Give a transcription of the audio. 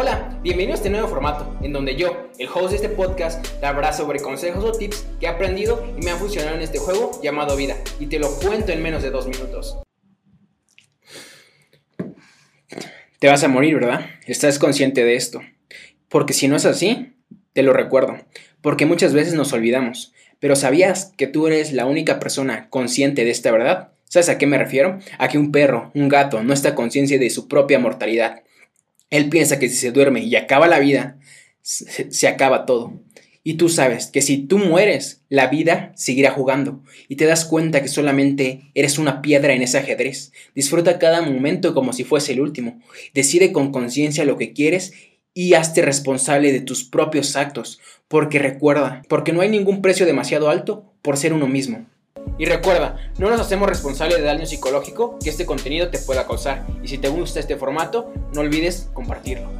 Hola, bienvenido a este nuevo formato, en donde yo, el host de este podcast, te hablará sobre consejos o tips que he aprendido y me han funcionado en este juego llamado vida, y te lo cuento en menos de dos minutos. Te vas a morir, ¿verdad? Estás consciente de esto. Porque si no es así, te lo recuerdo, porque muchas veces nos olvidamos. Pero ¿sabías que tú eres la única persona consciente de esta verdad? ¿Sabes a qué me refiero? A que un perro, un gato, no está consciente de su propia mortalidad. Él piensa que si se duerme y acaba la vida, se, acaba todo. Y tú sabes que si tú mueres, la vida seguirá jugando y te das cuenta que solamente eres una piedra en ese ajedrez. Disfruta cada momento como si fuese el último. Decide con conciencia lo que quieres y hazte responsable de tus propios actos, porque recuerda, porque no hay ningún precio demasiado alto por ser uno mismo. Y recuerda, no nos hacemos responsables de daño psicológico que este contenido te pueda causar. Y si te gusta este formato, no olvides compartirlo.